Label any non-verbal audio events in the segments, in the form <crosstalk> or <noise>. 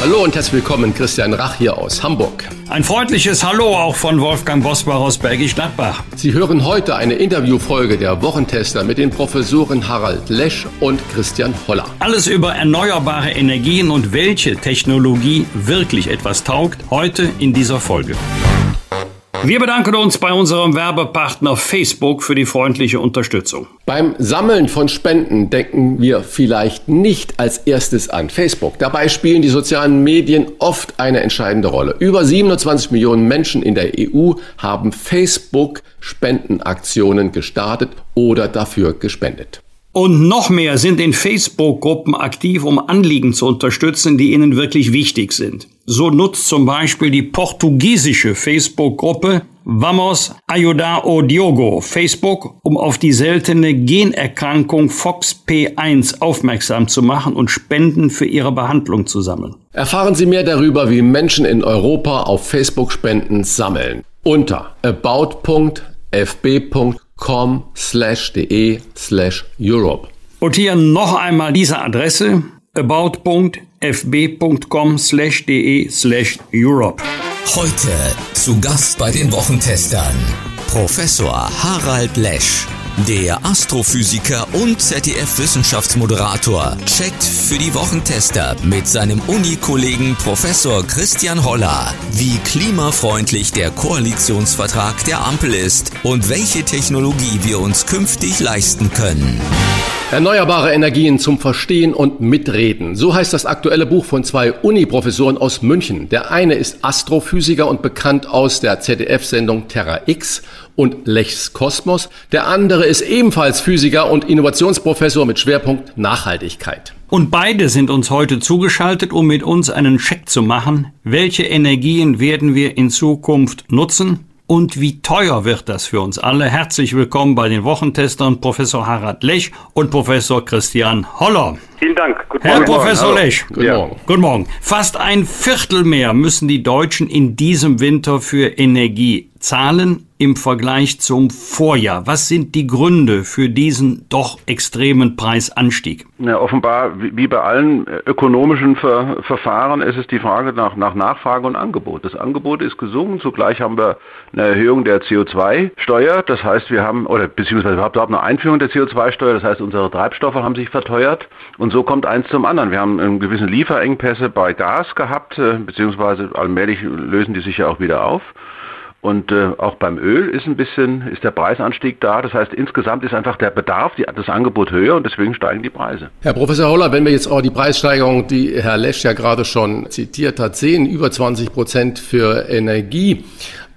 Hallo und herzlich willkommen, Christian Rach hier aus Hamburg. Ein freundliches Hallo auch von Wolfgang Bosbach aus Bergisch Gladbach. Sie hören heute eine Interviewfolge der Wochentester mit den Professoren Harald Lesch und Christian Holler. Alles über erneuerbare Energien und welche Technologie wirklich etwas taugt, heute in dieser Folge. Wir bedanken uns bei unserem Werbepartner Facebook für die freundliche Unterstützung. Beim Sammeln von Spenden denken wir vielleicht nicht als erstes an Facebook. Dabei spielen die sozialen Medien oft eine entscheidende Rolle. Über 27 Millionen Menschen in der EU haben Facebook Spendenaktionen gestartet oder dafür gespendet. Und noch mehr sind in Facebook-Gruppen aktiv, um Anliegen zu unterstützen, die ihnen wirklich wichtig sind. So nutzt zum Beispiel die portugiesische Facebook-Gruppe Vamos Ayudar o Diogo Facebook, um auf die seltene Generkrankung FOXP1 aufmerksam zu machen und Spenden für ihre Behandlung zu sammeln. Erfahren Sie mehr darüber, wie Menschen in Europa auf Facebook Spenden sammeln. Unter about.fb.com com slash de slash Europe. Und hier noch einmal diese Adresse about.fb.com slash de slash Europe. Heute zu Gast bei den Wochentestern Professor Harald Lesch. Der Astrophysiker und ZDF-Wissenschaftsmoderator checkt für die Wochentester mit seinem Uni-Kollegen Professor Christian Holler, wie klimafreundlich der Koalitionsvertrag der Ampel ist und welche Technologie wir uns künftig leisten können. Erneuerbare Energien zum Verstehen und Mitreden. So heißt das aktuelle Buch von zwei Uni-Professoren aus München. Der eine ist Astrophysiker und bekannt aus der ZDF-Sendung Terra X und Lechs Kosmos. Der andere ist ebenfalls Physiker und Innovationsprofessor mit Schwerpunkt Nachhaltigkeit. Und beide sind uns heute zugeschaltet, um mit uns einen Check zu machen. Welche Energien werden wir in Zukunft nutzen? und wie teuer wird das für uns alle? Herzlich willkommen bei den Wochentestern Professor Harald Lech und Professor Christian Holler. Vielen Dank. Guten Herr Morgen. Professor Hallo. Lech. Guten, ja. Morgen. Guten Morgen. Fast ein Viertel mehr müssen die Deutschen in diesem Winter für Energie zahlen im Vergleich zum Vorjahr. Was sind die Gründe für diesen doch extremen Preisanstieg? Ja, offenbar, wie bei allen ökonomischen Ver Verfahren, ist es die Frage nach, nach Nachfrage und Angebot. Das Angebot ist gesunken, zugleich haben wir eine Erhöhung der CO2-Steuer. Das heißt, wir haben, oder beziehungsweise überhaupt eine Einführung der CO2-Steuer. Das heißt, unsere Treibstoffe haben sich verteuert. Und so kommt eins zum anderen. Wir haben einen gewissen Lieferengpässe bei Gas gehabt, äh, beziehungsweise allmählich lösen die sich ja auch wieder auf. Und äh, auch beim Öl ist ein bisschen, ist der Preisanstieg da. Das heißt, insgesamt ist einfach der Bedarf, die, das Angebot höher und deswegen steigen die Preise. Herr Professor Holler, wenn wir jetzt auch die Preissteigerung, die Herr Lesch ja gerade schon zitiert hat, sehen, über 20 Prozent für Energie.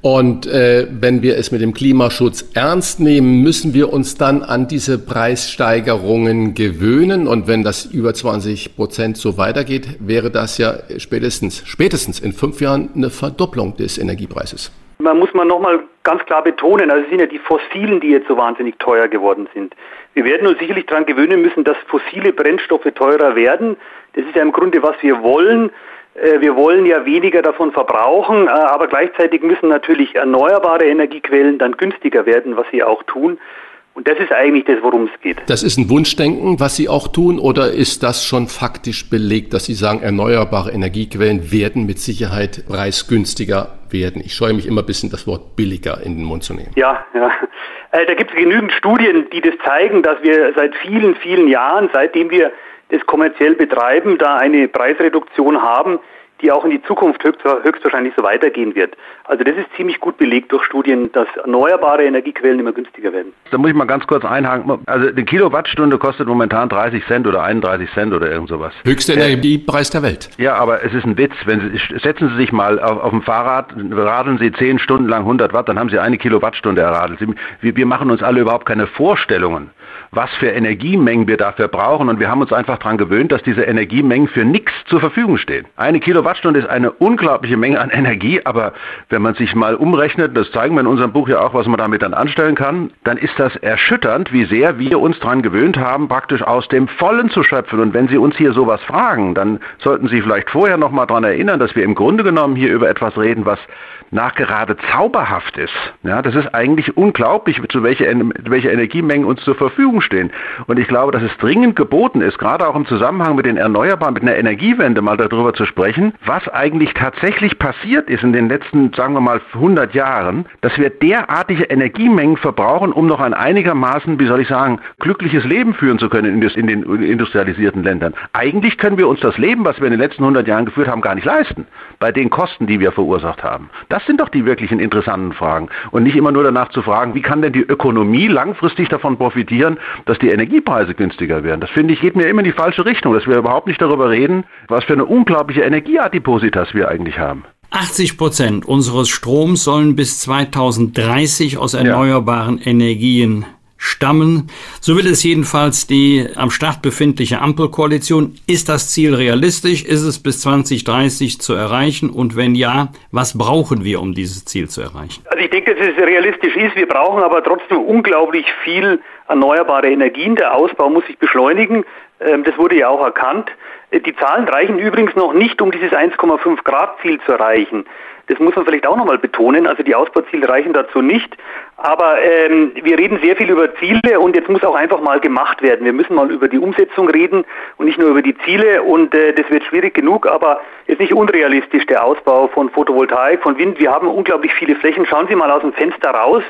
Und äh, wenn wir es mit dem Klimaschutz ernst nehmen, müssen wir uns dann an diese Preissteigerungen gewöhnen. Und wenn das über 20 Prozent so weitergeht, wäre das ja spätestens, spätestens in fünf Jahren eine Verdopplung des Energiepreises. Man muss man nochmal ganz klar betonen, also es sind ja die Fossilen, die jetzt so wahnsinnig teuer geworden sind. Wir werden uns sicherlich daran gewöhnen müssen, dass fossile Brennstoffe teurer werden. Das ist ja im Grunde, was wir wollen. Äh, wir wollen ja weniger davon verbrauchen, äh, aber gleichzeitig müssen natürlich erneuerbare Energiequellen dann günstiger werden, was sie auch tun. Und das ist eigentlich das, worum es geht. Das ist ein Wunschdenken, was Sie auch tun, oder ist das schon faktisch belegt, dass Sie sagen, erneuerbare Energiequellen werden mit Sicherheit preisgünstiger werden? Ich scheue mich immer ein bisschen, das Wort billiger in den Mund zu nehmen. Ja, ja. Äh, da gibt es genügend Studien, die das zeigen, dass wir seit vielen, vielen Jahren, seitdem wir das kommerziell betreiben, da eine Preisreduktion haben, die auch in die Zukunft höchstwahrscheinlich so weitergehen wird. Also das ist ziemlich gut belegt durch Studien, dass erneuerbare Energiequellen immer günstiger werden. Da muss ich mal ganz kurz einhaken. Also eine Kilowattstunde kostet momentan 30 Cent oder 31 Cent oder irgend sowas. Höchster Energiepreis der Welt. Ja, aber es ist ein Witz. Wenn Sie, setzen Sie sich mal auf, auf dem Fahrrad, radeln Sie 10 Stunden lang 100 Watt, dann haben Sie eine Kilowattstunde erradelt. wir, wir machen uns alle überhaupt keine Vorstellungen was für Energiemengen wir dafür brauchen. Und wir haben uns einfach daran gewöhnt, dass diese Energiemengen für nichts zur Verfügung stehen. Eine Kilowattstunde ist eine unglaubliche Menge an Energie, aber wenn man sich mal umrechnet, das zeigen wir in unserem Buch ja auch, was man damit dann anstellen kann, dann ist das erschütternd, wie sehr wir uns daran gewöhnt haben, praktisch aus dem Vollen zu schöpfen. Und wenn Sie uns hier sowas fragen, dann sollten Sie vielleicht vorher noch mal daran erinnern, dass wir im Grunde genommen hier über etwas reden, was nachgerade zauberhaft ist. Ja, das ist eigentlich unglaublich, zu welche, welche Energiemengen uns zur Verfügung stehen. Und ich glaube, dass es dringend geboten ist, gerade auch im Zusammenhang mit den Erneuerbaren, mit einer Energiewende mal darüber zu sprechen, was eigentlich tatsächlich passiert ist in den letzten, sagen wir mal, 100 Jahren, dass wir derartige Energiemengen verbrauchen, um noch ein einigermaßen, wie soll ich sagen, glückliches Leben führen zu können in den industrialisierten Ländern. Eigentlich können wir uns das Leben, was wir in den letzten 100 Jahren geführt haben, gar nicht leisten, bei den Kosten, die wir verursacht haben. Das sind doch die wirklichen interessanten Fragen. Und nicht immer nur danach zu fragen, wie kann denn die Ökonomie langfristig davon profitieren, dass die Energiepreise günstiger werden. Das finde ich geht mir immer in die falsche Richtung, dass wir überhaupt nicht darüber reden, was für eine unglaubliche Energieadipositas wir eigentlich haben. 80 Prozent unseres Stroms sollen bis 2030 aus erneuerbaren ja. Energien stammen. So will es jedenfalls die am Start befindliche Ampelkoalition. Ist das Ziel realistisch? Ist es bis 2030 zu erreichen? Und wenn ja, was brauchen wir, um dieses Ziel zu erreichen? Also ich denke, dass es realistisch ist. Wir brauchen aber trotzdem unglaublich viel erneuerbare Energien. Der Ausbau muss sich beschleunigen. Ähm, das wurde ja auch erkannt. Die Zahlen reichen übrigens noch nicht, um dieses 1,5 Grad Ziel zu erreichen. Das muss man vielleicht auch nochmal betonen. Also die Ausbauziele reichen dazu nicht. Aber ähm, wir reden sehr viel über Ziele und jetzt muss auch einfach mal gemacht werden. Wir müssen mal über die Umsetzung reden und nicht nur über die Ziele. Und äh, das wird schwierig genug, aber ist nicht unrealistisch der Ausbau von Photovoltaik, von Wind. Wir haben unglaublich viele Flächen. Schauen Sie mal aus dem Fenster raus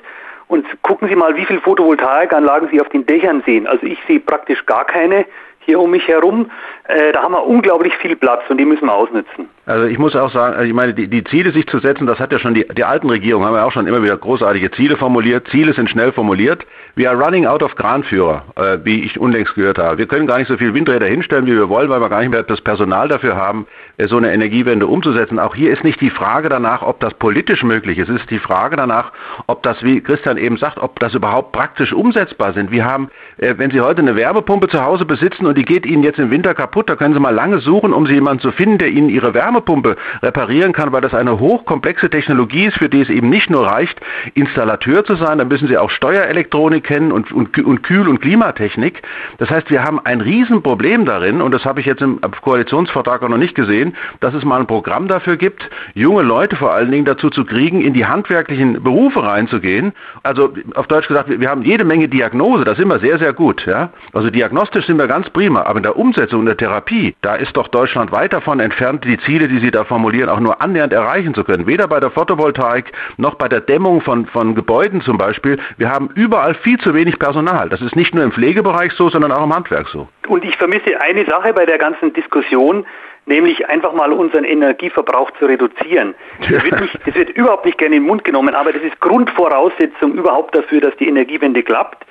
und gucken Sie mal, wie viele Photovoltaikanlagen Sie auf den Dächern sehen. Also ich sehe praktisch gar keine hier um mich herum. Äh, da haben wir unglaublich viel Platz und die müssen wir ausnutzen. Also ich muss auch sagen, also ich meine, die, die Ziele sich zu setzen, das hat ja schon die, die alten Regierungen, haben ja auch schon immer wieder großartige Ziele formuliert. Ziele sind schnell formuliert. We are running out of Kranführer, äh, wie ich unlängst gehört habe. Wir können gar nicht so viel Windräder hinstellen, wie wir wollen, weil wir gar nicht mehr das Personal dafür haben, so eine Energiewende umzusetzen. Auch hier ist nicht die Frage danach, ob das politisch möglich ist. Es ist die Frage danach, ob das, wie Christian eben sagt, ob das überhaupt praktisch umsetzbar sind. Wir haben, äh, wenn Sie heute eine Wärmepumpe zu Hause besitzen und die geht Ihnen jetzt im Winter kaputt, da können Sie mal lange suchen, um Sie jemanden zu finden, der Ihnen Ihre Wärmepumpe reparieren kann, weil das eine hochkomplexe Technologie ist, für die es eben nicht nur reicht, Installateur zu sein, dann müssen Sie auch Steuerelektronik kennen und, und, und Kühl- und Klimatechnik. Das heißt, wir haben ein Riesenproblem darin, und das habe ich jetzt im Koalitionsvertrag auch noch nicht gesehen, dass es mal ein Programm dafür gibt, junge Leute vor allen Dingen dazu zu kriegen, in die handwerklichen Berufe reinzugehen. Also auf Deutsch gesagt, wir haben jede Menge Diagnose, das sind wir sehr, sehr gut. Ja? Also diagnostisch sind wir ganz prima, aber in der Umsetzung, in der Therapie, da ist doch Deutschland weit davon entfernt, die Ziele, die Sie da formulieren, auch nur annähernd erreichen zu können. Weder bei der Photovoltaik noch bei der Dämmung von, von Gebäuden zum Beispiel. Wir haben überall viel zu wenig Personal. Das ist nicht nur im Pflegebereich so, sondern auch im Handwerk so. Und ich vermisse eine Sache bei der ganzen Diskussion, nämlich einfach mal unseren Energieverbrauch zu reduzieren. Das wird, nicht, das wird überhaupt nicht gerne in den Mund genommen, aber das ist Grundvoraussetzung überhaupt dafür, dass die Energiewende klappt.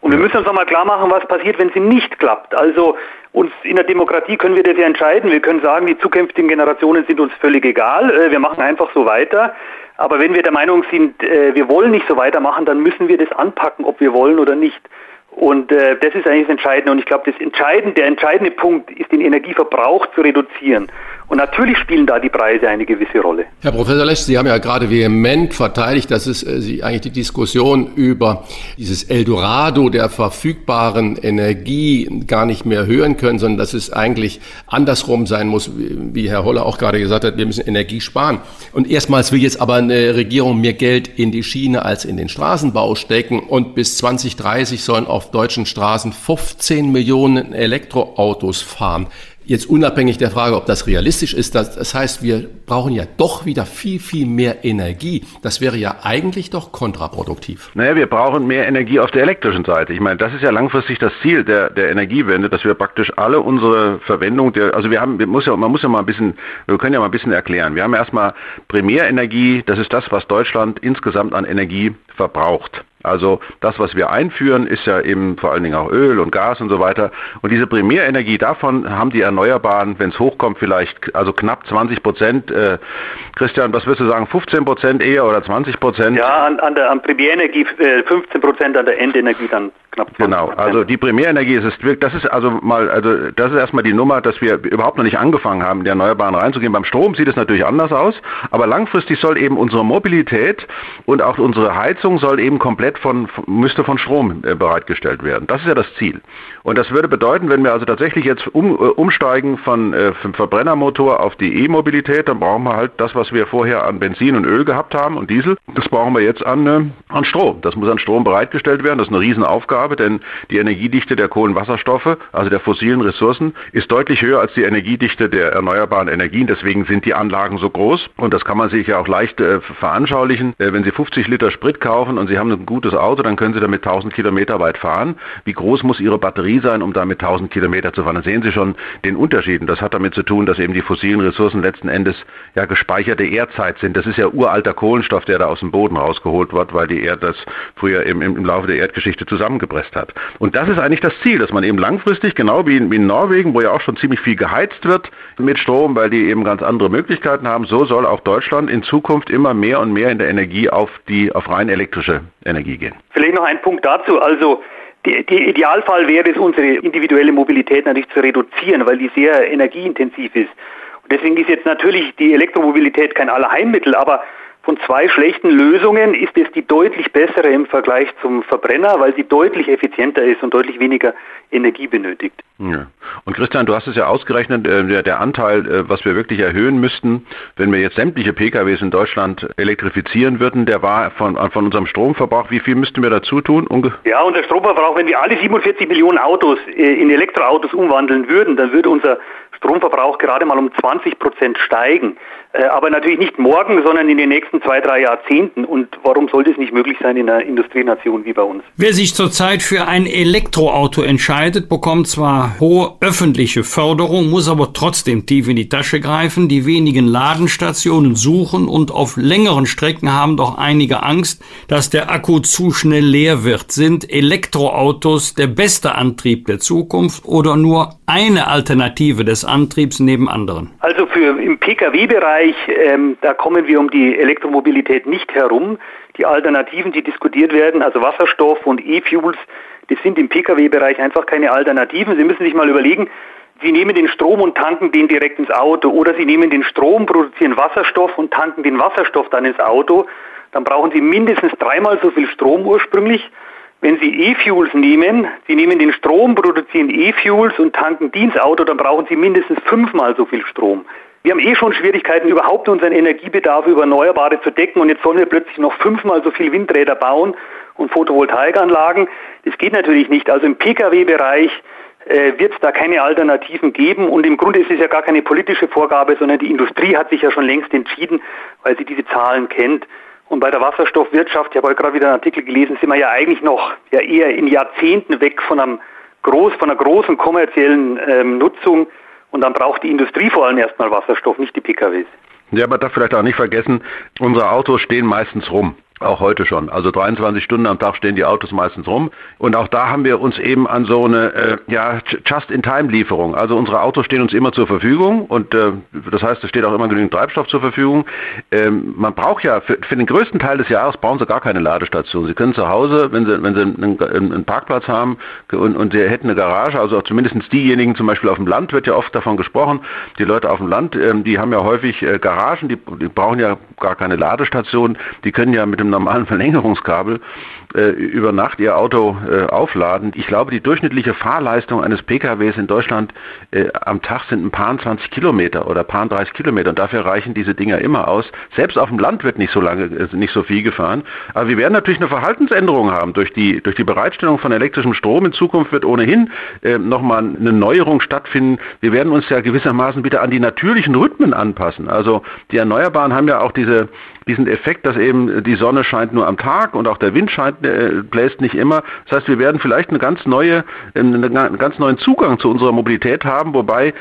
Und wir müssen uns nochmal klar machen, was passiert, wenn sie nicht klappt. Also uns in der Demokratie können wir das ja entscheiden. Wir können sagen, die zukünftigen Generationen sind uns völlig egal. Äh, wir machen einfach so weiter. Aber wenn wir der Meinung sind, äh, wir wollen nicht so weitermachen, dann müssen wir das anpacken, ob wir wollen oder nicht. Und äh, das ist eigentlich das Entscheidende. Und ich glaube, das entscheidende, der entscheidende Punkt ist, den Energieverbrauch zu reduzieren. Und natürlich spielen da die Preise eine gewisse Rolle. Herr Professor Lesch, Sie haben ja gerade vehement verteidigt, dass es äh, Sie eigentlich die Diskussion über dieses Eldorado der verfügbaren Energie gar nicht mehr hören können, sondern dass es eigentlich andersrum sein muss, wie Herr Holler auch gerade gesagt hat, wir müssen Energie sparen. Und erstmals will jetzt aber eine Regierung mehr Geld in die Schiene als in den Straßenbau stecken und bis 2030 sollen auf deutschen Straßen 15 Millionen Elektroautos fahren. Jetzt unabhängig der Frage, ob das realistisch ist, das, das, heißt, wir brauchen ja doch wieder viel, viel mehr Energie. Das wäre ja eigentlich doch kontraproduktiv. Naja, wir brauchen mehr Energie auf der elektrischen Seite. Ich meine, das ist ja langfristig das Ziel der, der Energiewende, dass wir praktisch alle unsere Verwendung der, also wir haben, wir muss ja, man muss ja mal ein bisschen, wir können ja mal ein bisschen erklären. Wir haben erstmal Primärenergie, das ist das, was Deutschland insgesamt an Energie verbraucht. Also das, was wir einführen, ist ja eben vor allen Dingen auch Öl und Gas und so weiter. Und diese Primärenergie, davon haben die Erneuerbaren, wenn es hochkommt, vielleicht also knapp 20 Prozent. Äh, Christian, was würdest du sagen, 15 Prozent eher oder 20 Prozent? Ja, an, an der an Primärenergie äh, 15 Prozent, an der Endenergie dann knapp 20% Genau, also die Primärenergie ist, ist das ist also mal, also das ist erstmal die Nummer, dass wir überhaupt noch nicht angefangen haben, in die Erneuerbaren reinzugehen. Beim Strom sieht es natürlich anders aus, aber langfristig soll eben unsere Mobilität und auch unsere Heizung soll eben komplett von, müsste von Strom äh, bereitgestellt werden. Das ist ja das Ziel. Und das würde bedeuten, wenn wir also tatsächlich jetzt um, äh, umsteigen von, äh, vom Verbrennermotor auf die E-Mobilität, dann brauchen wir halt das, was wir vorher an Benzin und Öl gehabt haben und Diesel, das brauchen wir jetzt an, an Strom. Das muss an Strom bereitgestellt werden. Das ist eine Riesenaufgabe, denn die Energiedichte der Kohlenwasserstoffe, also der fossilen Ressourcen, ist deutlich höher als die Energiedichte der erneuerbaren Energien. Deswegen sind die Anlagen so groß. Und das kann man sich ja auch leicht äh, veranschaulichen. Äh, wenn Sie 50 Liter Sprit kaufen und Sie haben ein gutes Auto, dann können Sie damit 1000 Kilometer weit fahren. Wie groß muss Ihre Batterie sein, um damit 1000 Kilometer zu fahren? Dann sehen Sie schon den Unterschied. Und das hat damit zu tun, dass eben die fossilen Ressourcen letzten Endes ja gespeicherte Erdzeit sind. Das ist ja uralter Kohlenstoff, der da aus dem Boden rausgeholt wird, weil die Erde das früher im, im Laufe der Erdgeschichte zusammengepresst hat. Und das ist eigentlich das Ziel, dass man eben langfristig, genau wie in, wie in Norwegen, wo ja auch schon ziemlich viel geheizt wird mit Strom, weil die eben ganz andere Möglichkeiten haben, so soll auch Deutschland in Zukunft immer mehr und mehr in der Energie auf die auf rein elektrische Energie gehen. Vielleicht noch ein Punkt dazu. Also der Idealfall wäre es, unsere individuelle Mobilität natürlich zu reduzieren, weil die sehr energieintensiv ist. Und deswegen ist jetzt natürlich die Elektromobilität kein Allerheilmittel, aber von zwei schlechten Lösungen ist es die deutlich bessere im Vergleich zum Verbrenner, weil sie deutlich effizienter ist und deutlich weniger Energie benötigt. Ja. Und Christian, du hast es ja ausgerechnet, äh, der, der, Anteil, äh, was wir wirklich erhöhen müssten, wenn wir jetzt sämtliche PKWs in Deutschland elektrifizieren würden, der war von, von unserem Stromverbrauch. Wie viel müssten wir dazu tun? Unge ja, unser Stromverbrauch, wenn wir alle 47 Millionen Autos äh, in Elektroautos umwandeln würden, dann würde unser Stromverbrauch gerade mal um 20 Prozent steigen. Äh, aber natürlich nicht morgen, sondern in den nächsten zwei, drei Jahrzehnten. Und warum sollte es nicht möglich sein in einer Industrienation wie bei uns? Wer sich zurzeit für ein Elektroauto entscheidet, bekommt zwar hohe öffentliche Förderung, muss aber trotzdem tief in die Tasche greifen. Die wenigen Ladenstationen suchen und auf längeren Strecken haben doch einige Angst, dass der Akku zu schnell leer wird. Sind Elektroautos der beste Antrieb der Zukunft oder nur eine Alternative des Antriebs neben anderen? Also für im Pkw-Bereich, ähm, da kommen wir um die Elektromobilität nicht herum. Die Alternativen, die diskutiert werden, also Wasserstoff und E-Fuels, das sind im Pkw-Bereich einfach keine Alternativen. Sie müssen sich mal überlegen, Sie nehmen den Strom und tanken den direkt ins Auto oder Sie nehmen den Strom, produzieren Wasserstoff und tanken den Wasserstoff dann ins Auto. Dann brauchen Sie mindestens dreimal so viel Strom ursprünglich wenn Sie E-Fuels nehmen, Sie nehmen den Strom, produzieren E-Fuels und tanken die ins Auto, dann brauchen Sie mindestens fünfmal so viel Strom. Wir haben eh schon Schwierigkeiten, überhaupt unseren Energiebedarf über Erneuerbare zu decken und jetzt sollen wir plötzlich noch fünfmal so viel Windräder bauen und Photovoltaikanlagen. Das geht natürlich nicht. Also im Pkw-Bereich äh, wird es da keine Alternativen geben und im Grunde ist es ja gar keine politische Vorgabe, sondern die Industrie hat sich ja schon längst entschieden, weil sie diese Zahlen kennt. Und bei der Wasserstoffwirtschaft, ich habe heute gerade wieder einen Artikel gelesen, sind wir ja eigentlich noch ja eher in Jahrzehnten weg von, einem groß, von einer großen kommerziellen ähm, Nutzung. Und dann braucht die Industrie vor allem erstmal Wasserstoff, nicht die PKWs. Ja, man darf vielleicht auch nicht vergessen, unsere Autos stehen meistens rum. Auch heute schon. Also 23 Stunden am Tag stehen die Autos meistens rum. Und auch da haben wir uns eben an so eine äh, ja, Just-in-Time-Lieferung. Also unsere Autos stehen uns immer zur Verfügung und äh, das heißt, es steht auch immer genügend Treibstoff zur Verfügung. Ähm, man braucht ja für, für, den größten Teil des Jahres brauchen Sie gar keine Ladestation. Sie können zu Hause, wenn Sie, wenn Sie einen, einen Parkplatz haben und, und Sie hätten eine Garage, also zumindest diejenigen zum Beispiel auf dem Land wird ja oft davon gesprochen, die Leute auf dem Land, ähm, die haben ja häufig äh, Garagen, die, die brauchen ja gar keine Ladestation, die können ja mit dem normalen Verlängerungskabel äh, über Nacht ihr Auto äh, aufladen. Ich glaube, die durchschnittliche Fahrleistung eines PKWs in Deutschland äh, am Tag sind ein paar 20 Kilometer oder paar 30 Kilometer und dafür reichen diese Dinger immer aus. Selbst auf dem Land wird nicht so lange, äh, nicht so viel gefahren. Aber wir werden natürlich eine Verhaltensänderung haben durch die, durch die Bereitstellung von elektrischem Strom. In Zukunft wird ohnehin äh, nochmal eine Neuerung stattfinden. Wir werden uns ja gewissermaßen wieder an die natürlichen Rhythmen anpassen. Also die Erneuerbaren haben ja auch diese, diesen Effekt, dass eben die Sonne scheint nur am Tag und auch der Wind scheint, äh, bläst nicht immer. Das heißt, wir werden vielleicht eine ganz neue, einen ganz neuen Zugang zu unserer Mobilität haben, wobei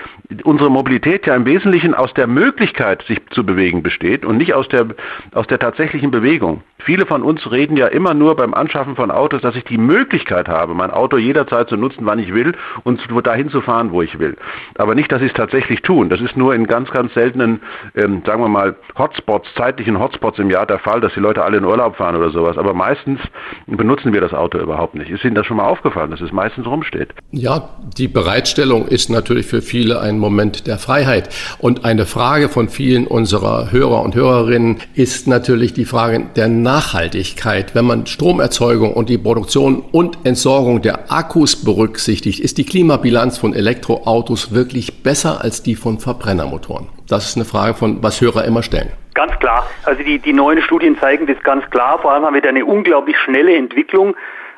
unsere Mobilität ja im Wesentlichen aus der Möglichkeit, sich zu bewegen, besteht und nicht aus der, aus der tatsächlichen Bewegung. Viele von uns reden ja immer nur beim Anschaffen von Autos, dass ich die Möglichkeit habe, mein Auto jederzeit zu nutzen, wann ich will und dahin zu fahren, wo ich will. Aber nicht, dass sie es tatsächlich tun. Das ist nur in ganz, ganz seltenen, ähm, sagen wir mal, Hotspots, zeitlichen Hotspots im Jahr der Fall, dass die Leute alle in Urlaub fahren oder sowas. Aber meistens benutzen wir das Auto überhaupt nicht. Ist Ihnen das schon mal aufgefallen, dass es meistens rumsteht? Ja, die Bereitstellung ist natürlich für viele ein Moment der Freiheit. Und eine Frage von vielen unserer Hörer und Hörerinnen ist natürlich die Frage der Nachhaltigkeit. Wenn man Stromerzeugung und die Produktion und Entsorgung der Akkus berücksichtigt, ist die Klimabilanz von Elektroautos wirklich besser als die von Verbrennermotoren? Das ist eine Frage von, was Hörer immer stellen. Ganz klar. Also die, die neuen Studien zeigen das ganz klar. Vor allem haben wir da eine unglaublich schnelle Entwicklung,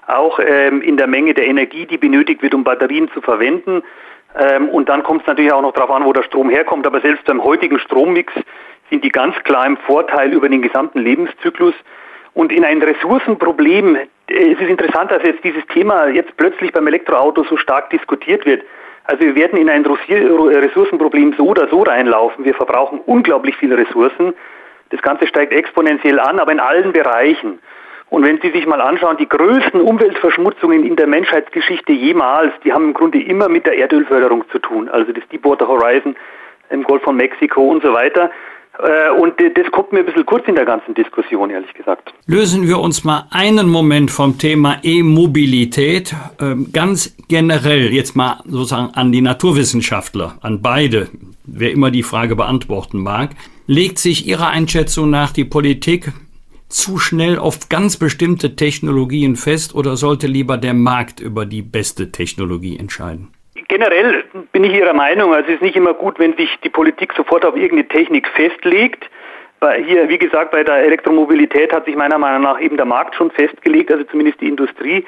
auch ähm, in der Menge der Energie, die benötigt wird, um Batterien zu verwenden. Ähm, und dann kommt es natürlich auch noch darauf an, wo der Strom herkommt. Aber selbst beim heutigen Strommix sind die ganz klar im Vorteil über den gesamten Lebenszyklus. Und in ein Ressourcenproblem, äh, es ist interessant, dass jetzt dieses Thema jetzt plötzlich beim Elektroauto so stark diskutiert wird. Also wir werden in ein Ressourcenproblem so oder so reinlaufen. Wir verbrauchen unglaublich viele Ressourcen. Das Ganze steigt exponentiell an, aber in allen Bereichen. Und wenn Sie sich mal anschauen, die größten Umweltverschmutzungen in der Menschheitsgeschichte jemals, die haben im Grunde immer mit der Erdölförderung zu tun. Also das Deepwater Horizon im Golf von Mexiko und so weiter. Äh, und das kommt mir ein bisschen kurz in der ganzen Diskussion, ehrlich gesagt. Lösen wir uns mal einen Moment vom Thema E-Mobilität. Ähm, ganz generell jetzt mal sozusagen an die Naturwissenschaftler, an beide, wer immer die Frage beantworten mag. Legt sich Ihrer Einschätzung nach die Politik zu schnell auf ganz bestimmte Technologien fest oder sollte lieber der Markt über die beste Technologie entscheiden? Generell bin ich Ihrer Meinung, also es ist nicht immer gut, wenn sich die Politik sofort auf irgendeine Technik festlegt. Hier, wie gesagt, bei der Elektromobilität hat sich meiner Meinung nach eben der Markt schon festgelegt, also zumindest die Industrie.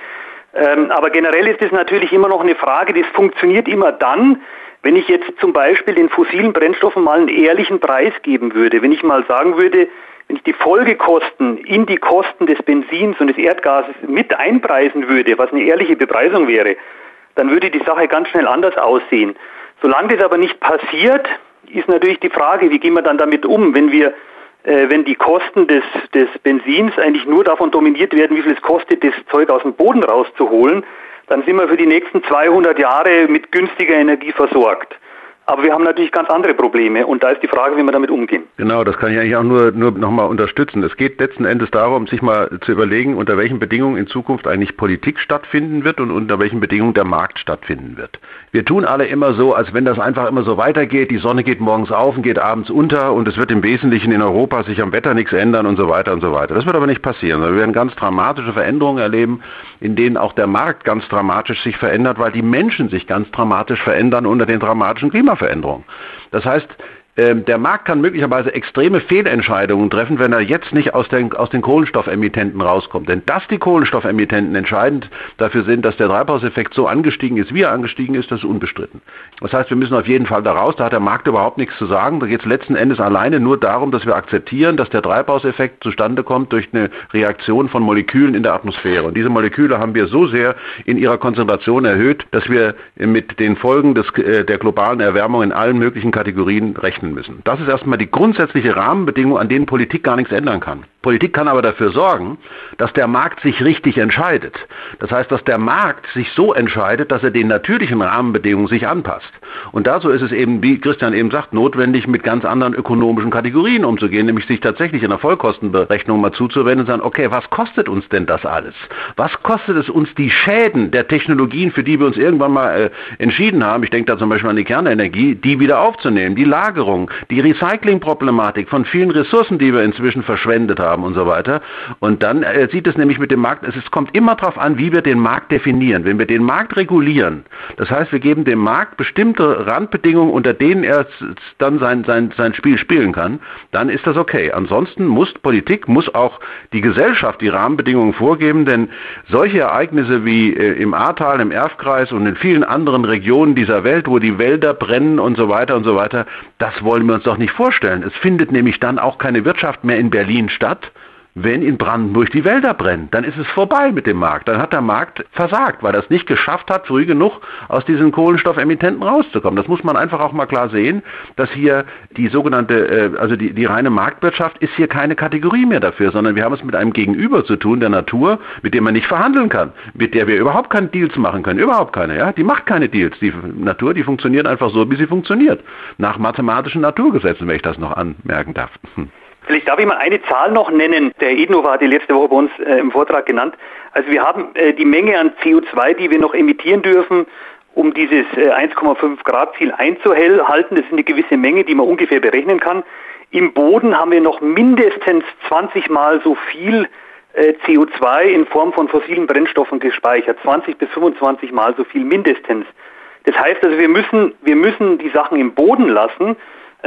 Ähm, aber generell ist es natürlich immer noch eine Frage, das funktioniert immer dann, wenn ich jetzt zum Beispiel den fossilen Brennstoffen mal einen ehrlichen Preis geben würde. Wenn ich mal sagen würde, wenn ich die Folgekosten in die Kosten des Benzins und des Erdgases mit einpreisen würde, was eine ehrliche Bepreisung wäre, dann würde die Sache ganz schnell anders aussehen. Solange das aber nicht passiert, ist natürlich die Frage, wie gehen wir dann damit um, wenn wir äh, wenn die Kosten des, des Benzins eigentlich nur davon dominiert werden, wie viel es kostet, das Zeug aus dem Boden rauszuholen, dann sind wir für die nächsten 200 Jahre mit günstiger Energie versorgt. Aber wir haben natürlich ganz andere Probleme und da ist die Frage, wie wir damit umgehen. Genau, das kann ich eigentlich auch nur, nur nochmal unterstützen. Es geht letzten Endes darum, sich mal zu überlegen, unter welchen Bedingungen in Zukunft eigentlich Politik stattfinden wird und unter welchen Bedingungen der Markt stattfinden wird. Wir tun alle immer so, als wenn das einfach immer so weitergeht. Die Sonne geht morgens auf und geht abends unter und es wird im Wesentlichen in Europa sich am Wetter nichts ändern und so weiter und so weiter. Das wird aber nicht passieren. Wir werden ganz dramatische Veränderungen erleben, in denen auch der Markt ganz dramatisch sich verändert, weil die Menschen sich ganz dramatisch verändern unter den dramatischen Klimaveränderungen. Klimaveränderung. Das heißt, der Markt kann möglicherweise extreme Fehlentscheidungen treffen, wenn er jetzt nicht aus den, aus den Kohlenstoffemittenten rauskommt. Denn dass die Kohlenstoffemittenten entscheidend dafür sind, dass der Treibhauseffekt so angestiegen ist, wie er angestiegen ist, das ist unbestritten. Das heißt, wir müssen auf jeden Fall da raus, da hat der Markt überhaupt nichts zu sagen. Da geht es letzten Endes alleine nur darum, dass wir akzeptieren, dass der Treibhauseffekt zustande kommt durch eine Reaktion von Molekülen in der Atmosphäre. Und diese Moleküle haben wir so sehr in ihrer Konzentration erhöht, dass wir mit den Folgen des, äh, der globalen Erwärmung in allen möglichen Kategorien rechnen müssen. Das ist erstmal die grundsätzliche Rahmenbedingung, an denen Politik gar nichts ändern kann. Politik kann aber dafür sorgen, dass der Markt sich richtig entscheidet. Das heißt, dass der Markt sich so entscheidet, dass er den natürlichen Rahmenbedingungen sich anpasst. Und dazu ist es eben, wie Christian eben sagt, notwendig, mit ganz anderen ökonomischen Kategorien umzugehen, nämlich sich tatsächlich in der Vollkostenberechnung mal zuzuwenden und sagen, okay, was kostet uns denn das alles? Was kostet es uns die Schäden der Technologien, für die wir uns irgendwann mal äh, entschieden haben, ich denke da zum Beispiel an die Kernenergie, die wieder aufzunehmen, die Lagerung, die Recyclingproblematik von vielen Ressourcen, die wir inzwischen verschwendet haben, haben und so weiter. Und dann äh, sieht es nämlich mit dem Markt, es kommt immer darauf an, wie wir den Markt definieren. Wenn wir den Markt regulieren, das heißt, wir geben dem Markt bestimmte Randbedingungen, unter denen er dann sein, sein, sein Spiel spielen kann, dann ist das okay. Ansonsten muss Politik, muss auch die Gesellschaft die Rahmenbedingungen vorgeben, denn solche Ereignisse wie äh, im Ahrtal, im Erfkreis und in vielen anderen Regionen dieser Welt, wo die Wälder brennen und so weiter und so weiter, das wollen wir uns doch nicht vorstellen. Es findet nämlich dann auch keine Wirtschaft mehr in Berlin statt, wenn in Brandenburg die Wälder brennen, dann ist es vorbei mit dem Markt. Dann hat der Markt versagt, weil er es nicht geschafft hat, früh genug aus diesen Kohlenstoffemittenten rauszukommen. Das muss man einfach auch mal klar sehen, dass hier die sogenannte, äh, also die, die reine Marktwirtschaft ist hier keine Kategorie mehr dafür, sondern wir haben es mit einem Gegenüber zu tun, der Natur, mit dem man nicht verhandeln kann, mit der wir überhaupt keine Deals machen können, überhaupt keine, ja. Die macht keine Deals. Die Natur, die funktioniert einfach so, wie sie funktioniert. Nach mathematischen Naturgesetzen, wenn ich das noch anmerken darf. Vielleicht darf ich mal eine Zahl noch nennen. Der Ednova hat die letzte Woche bei uns äh, im Vortrag genannt. Also wir haben äh, die Menge an CO2, die wir noch emittieren dürfen, um dieses äh, 1,5 Grad Ziel einzuhalten. Das ist eine gewisse Menge, die man ungefähr berechnen kann. Im Boden haben wir noch mindestens 20 Mal so viel äh, CO2 in Form von fossilen Brennstoffen gespeichert. 20 bis 25 Mal so viel mindestens. Das heißt also, wir müssen, wir müssen die Sachen im Boden lassen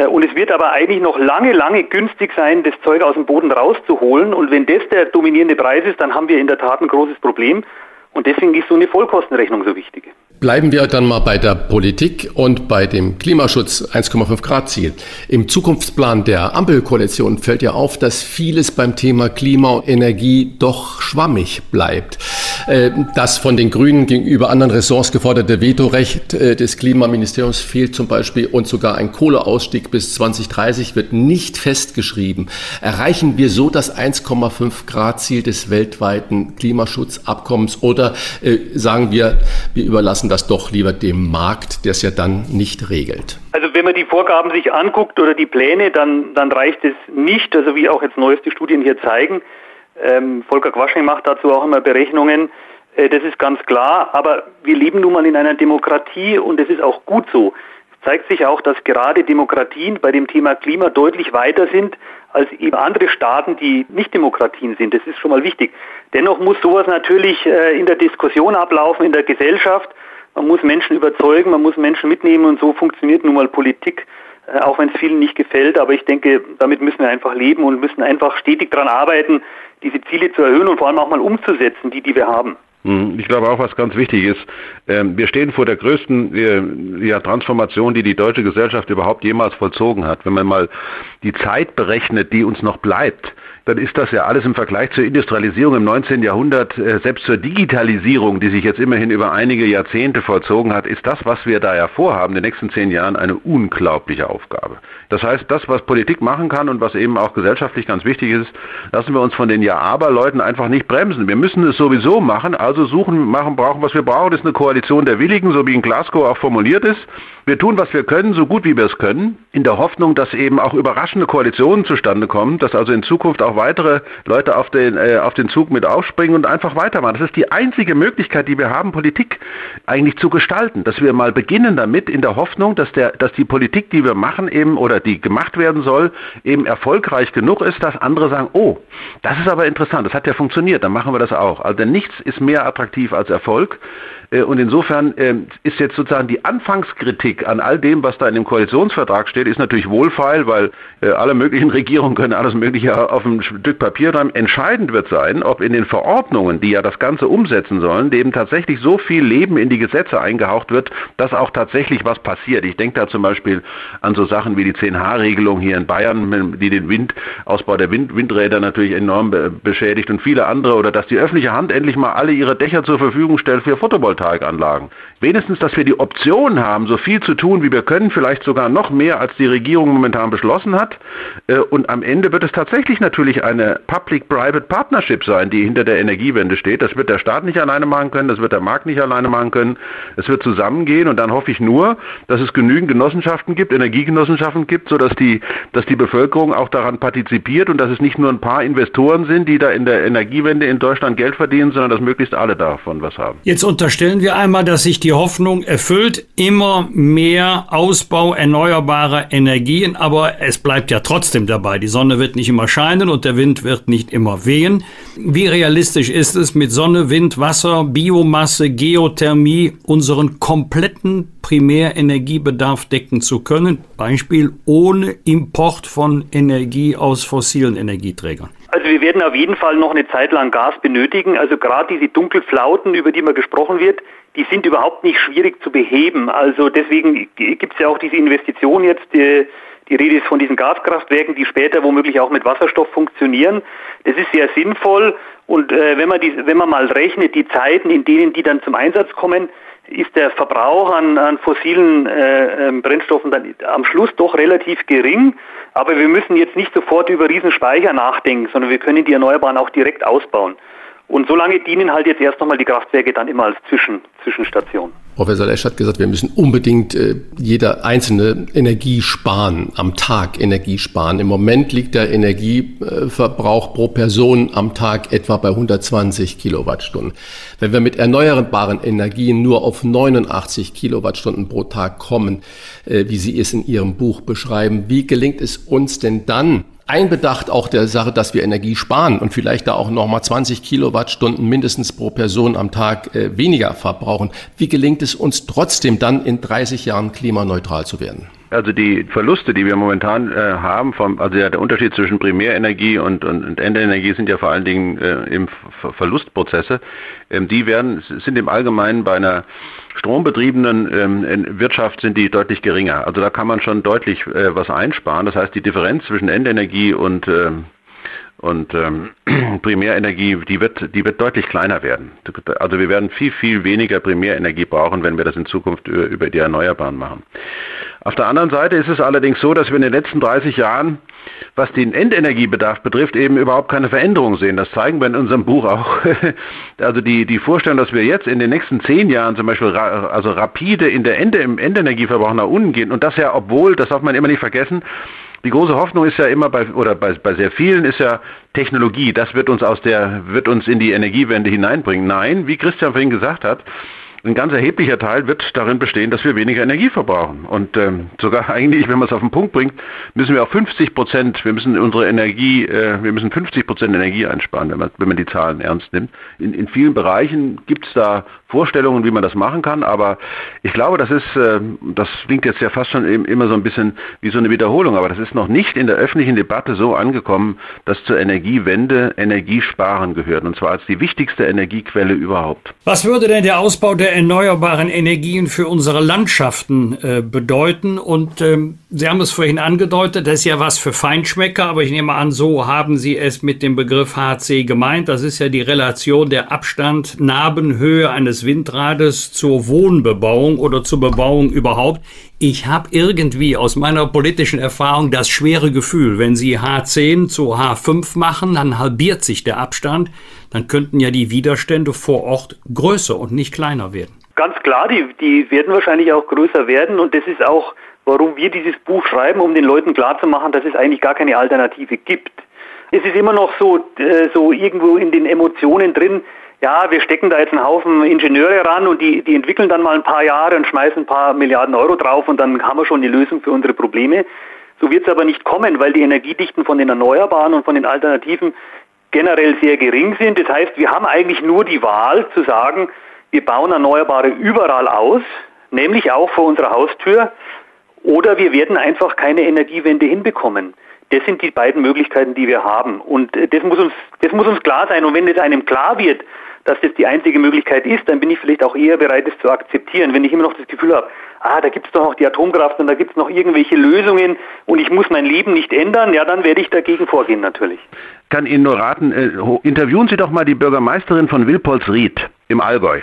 und es wird aber eigentlich noch lange, lange günstig sein, das Zeug aus dem Boden rauszuholen. Und wenn das der dominierende Preis ist, dann haben wir in der Tat ein großes Problem. Und deswegen ist so eine Vollkostenrechnung so wichtig. Bleiben wir dann mal bei der Politik und bei dem Klimaschutz 1,5 Grad Ziel. Im Zukunftsplan der Ampelkoalition fällt ja auf, dass vieles beim Thema Klima und Energie doch schwammig bleibt. Äh, das von den Grünen gegenüber anderen Ressorts geforderte Vetorecht äh, des Klimaministeriums fehlt zum Beispiel und sogar ein Kohleausstieg bis 2030 wird nicht festgeschrieben. Erreichen wir so das 1,5 Grad Ziel des weltweiten Klimaschutzabkommens oder äh, sagen wir, wir überlassen das doch lieber dem Markt, der es ja dann nicht regelt. Also wenn man die Vorgaben sich anguckt oder die Pläne, dann, dann reicht es nicht, also wie auch jetzt neueste Studien hier zeigen. Ähm, Volker Quaschning macht dazu auch immer Berechnungen. Äh, das ist ganz klar, aber wir leben nun mal in einer Demokratie und das ist auch gut so. Es zeigt sich auch, dass gerade Demokratien bei dem Thema Klima deutlich weiter sind als eben andere Staaten, die nicht Demokratien sind. Das ist schon mal wichtig. Dennoch muss sowas natürlich äh, in der Diskussion ablaufen, in der Gesellschaft. Man muss Menschen überzeugen, man muss Menschen mitnehmen und so funktioniert nun mal Politik, äh, auch wenn es vielen nicht gefällt. Aber ich denke, damit müssen wir einfach leben und müssen einfach stetig daran arbeiten, diese Ziele zu erhöhen und vor allem auch mal umzusetzen, die, die wir haben. Hm, ich glaube auch, was ganz wichtig ist, ähm, wir stehen vor der größten ja, Transformation, die die deutsche Gesellschaft überhaupt jemals vollzogen hat. Wenn man mal die Zeit berechnet, die uns noch bleibt, dann ist das ja alles im Vergleich zur Industrialisierung im 19. Jahrhundert, äh, selbst zur Digitalisierung, die sich jetzt immerhin über einige Jahrzehnte vollzogen hat, ist das, was wir da ja vorhaben, in den nächsten zehn Jahren, eine unglaubliche Aufgabe. Das heißt, das, was Politik machen kann und was eben auch gesellschaftlich ganz wichtig ist, lassen wir uns von den Ja-Aber-Leuten einfach nicht bremsen. Wir müssen es sowieso machen, also suchen, machen, brauchen, was wir brauchen, ist eine Koalition der Willigen, so wie in Glasgow auch formuliert ist. Wir tun, was wir können, so gut wie wir es können, in der Hoffnung, dass eben auch überraschende Koalitionen zustande kommen, dass also in Zukunft auch weitere Leute auf den, äh, auf den Zug mit aufspringen und einfach weitermachen. Das ist die einzige Möglichkeit, die wir haben, Politik eigentlich zu gestalten, dass wir mal beginnen damit in der Hoffnung, dass, der, dass die Politik, die wir machen eben oder die gemacht werden soll, eben erfolgreich genug ist, dass andere sagen, oh, das ist aber interessant, das hat ja funktioniert, dann machen wir das auch. Also nichts ist mehr attraktiv als Erfolg. Äh, und insofern ähm, ist jetzt sozusagen die Anfangskritik an all dem, was da in dem Koalitionsvertrag steht, ist natürlich wohlfeil, weil äh, alle möglichen <laughs> Regierungen können alles Mögliche auf einem Stück Papier schreiben. Entscheidend wird sein, ob in den Verordnungen, die ja das Ganze umsetzen sollen, dem tatsächlich so viel Leben in die Gesetze eingehaucht wird, dass auch tatsächlich was passiert. Ich denke da zum Beispiel an so Sachen wie die 10H-Regelung hier in Bayern, die den Windausbau der Wind, Windräder natürlich enorm beschädigt und viele andere oder dass die öffentliche Hand endlich mal alle ihre Dächer zur Verfügung stellt für Photovoltaik. Photovoltaikanlagen. Wenigstens, dass wir die Option haben, so viel zu tun, wie wir können, vielleicht sogar noch mehr, als die Regierung momentan beschlossen hat. Äh, und am Ende wird es tatsächlich natürlich eine Public-Private Partnership sein, die hinter der Energiewende steht. Das wird der Staat nicht alleine machen können, das wird der Markt nicht alleine machen können. Es wird zusammengehen und dann hoffe ich nur, dass es genügend Genossenschaften gibt, Energiegenossenschaften gibt, sodass die, dass die Bevölkerung auch daran partizipiert und dass es nicht nur ein paar Investoren sind, die da in der Energiewende in Deutschland Geld verdienen, sondern dass möglichst alle davon was haben. Jetzt unterstellen stellen wir einmal, dass sich die Hoffnung erfüllt, immer mehr Ausbau erneuerbarer Energien, aber es bleibt ja trotzdem dabei. Die Sonne wird nicht immer scheinen und der Wind wird nicht immer wehen. Wie realistisch ist es, mit Sonne, Wind, Wasser, Biomasse, Geothermie unseren kompletten Primärenergiebedarf decken zu können? Beispiel ohne Import von Energie aus fossilen Energieträgern. Also wir werden auf jeden Fall noch eine Zeit lang Gas benötigen. Also gerade diese Dunkelflauten, über die mal gesprochen wird, die sind überhaupt nicht schwierig zu beheben. Also deswegen gibt es ja auch diese Investition jetzt, die, die Rede ist von diesen Gaskraftwerken, die später womöglich auch mit Wasserstoff funktionieren. Das ist sehr sinnvoll und äh, wenn, man die, wenn man mal rechnet, die Zeiten, in denen die dann zum Einsatz kommen, ist der Verbrauch an, an fossilen äh, ähm, Brennstoffen dann am Schluss doch relativ gering. Aber wir müssen jetzt nicht sofort über Riesenspeicher nachdenken, sondern wir können die Erneuerbaren auch direkt ausbauen. Und solange dienen halt jetzt erst nochmal die Kraftwerke dann immer als Zwischen, Zwischenstation. Professor Lesch hat gesagt, wir müssen unbedingt äh, jeder einzelne Energie sparen, am Tag Energie sparen. Im Moment liegt der Energieverbrauch pro Person am Tag etwa bei 120 Kilowattstunden. Wenn wir mit erneuerbaren Energien nur auf 89 Kilowattstunden pro Tag kommen, äh, wie Sie es in Ihrem Buch beschreiben, wie gelingt es uns denn dann, einbedacht auch der Sache, dass wir Energie sparen und vielleicht da auch nochmal 20 Kilowattstunden mindestens pro Person am Tag äh, weniger verbrauchen. Wie gelingt es uns trotzdem dann in 30 Jahren klimaneutral zu werden? Also die Verluste, die wir momentan äh, haben, vom, also ja, der Unterschied zwischen Primärenergie und, und, und Endenergie sind ja vor allen Dingen äh, im Ver Verlustprozesse. Ähm, die werden sind im Allgemeinen bei einer strombetriebenen ähm, Wirtschaft sind die deutlich geringer. Also da kann man schon deutlich äh, was einsparen. Das heißt, die Differenz zwischen Endenergie und ähm, und ähm, <clears throat> Primärenergie, die wird, die wird deutlich kleiner werden. Also wir werden viel, viel weniger Primärenergie brauchen, wenn wir das in Zukunft über die Erneuerbaren machen. Auf der anderen Seite ist es allerdings so, dass wir in den letzten 30 Jahren, was den Endenergiebedarf betrifft, eben überhaupt keine Veränderung sehen. Das zeigen wir in unserem Buch auch. <laughs> Also die, die Vorstellung, dass wir jetzt in den nächsten zehn Jahren zum Beispiel ra also rapide in der Ende, im Endenergieverbrauch nach unten gehen und das ja, obwohl, das darf man immer nicht vergessen, die große Hoffnung ist ja immer bei oder bei, bei sehr vielen ist ja Technologie. Das wird uns aus der wird uns in die Energiewende hineinbringen. Nein, wie Christian vorhin gesagt hat, ein ganz erheblicher Teil wird darin bestehen, dass wir weniger Energie verbrauchen. Und ähm, sogar <laughs> eigentlich, wenn man es auf den Punkt bringt, müssen wir auch 50 Prozent, wir müssen unsere Energie, äh, wir müssen 50 Prozent Energie einsparen, wenn man, wenn man die Zahlen ernst nimmt. In, in vielen Bereichen gibt es da Vorstellungen, wie man das machen kann, aber ich glaube, das ist, äh, das klingt jetzt ja fast schon immer so ein bisschen wie so eine Wiederholung, aber das ist noch nicht in der öffentlichen Debatte so angekommen, dass zur Energiewende Energiesparen gehört, und zwar als die wichtigste Energiequelle überhaupt. Was würde denn der Ausbau der erneuerbaren Energien für unsere Landschaften äh, bedeuten? Und ähm, Sie haben es vorhin angedeutet, das ist ja was für Feinschmecker, aber ich nehme an, so haben Sie es mit dem Begriff HC gemeint. Das ist ja die Relation der Abstand, Narbenhöhe eines Windrades zur Wohnbebauung oder zur Bebauung überhaupt. Ich habe irgendwie aus meiner politischen Erfahrung das schwere Gefühl, wenn Sie H10 zu H5 machen, dann halbiert sich der Abstand, dann könnten ja die Widerstände vor Ort größer und nicht kleiner werden. Ganz klar, die, die werden wahrscheinlich auch größer werden und das ist auch warum wir dieses Buch schreiben, um den Leuten klarzumachen, dass es eigentlich gar keine Alternative gibt. Es ist immer noch so, äh, so irgendwo in den Emotionen drin, ja, wir stecken da jetzt einen Haufen Ingenieure ran und die, die entwickeln dann mal ein paar Jahre und schmeißen ein paar Milliarden Euro drauf und dann haben wir schon die Lösung für unsere Probleme. So wird es aber nicht kommen, weil die Energiedichten von den Erneuerbaren und von den Alternativen generell sehr gering sind. Das heißt, wir haben eigentlich nur die Wahl zu sagen, wir bauen Erneuerbare überall aus, nämlich auch vor unserer Haustür. Oder wir werden einfach keine Energiewende hinbekommen. Das sind die beiden Möglichkeiten, die wir haben. Und äh, das muss uns, das muss uns klar sein. Und wenn es einem klar wird, dass das die einzige Möglichkeit ist, dann bin ich vielleicht auch eher bereit, es zu akzeptieren. Wenn ich immer noch das Gefühl habe, ah, da gibt es doch noch die Atomkraft und da gibt es noch irgendwelche Lösungen und ich muss mein Leben nicht ändern, ja, dann werde ich dagegen vorgehen natürlich. Kann Ihnen nur raten, äh, interviewen Sie doch mal die Bürgermeisterin von Wilpolsried im Allgäu.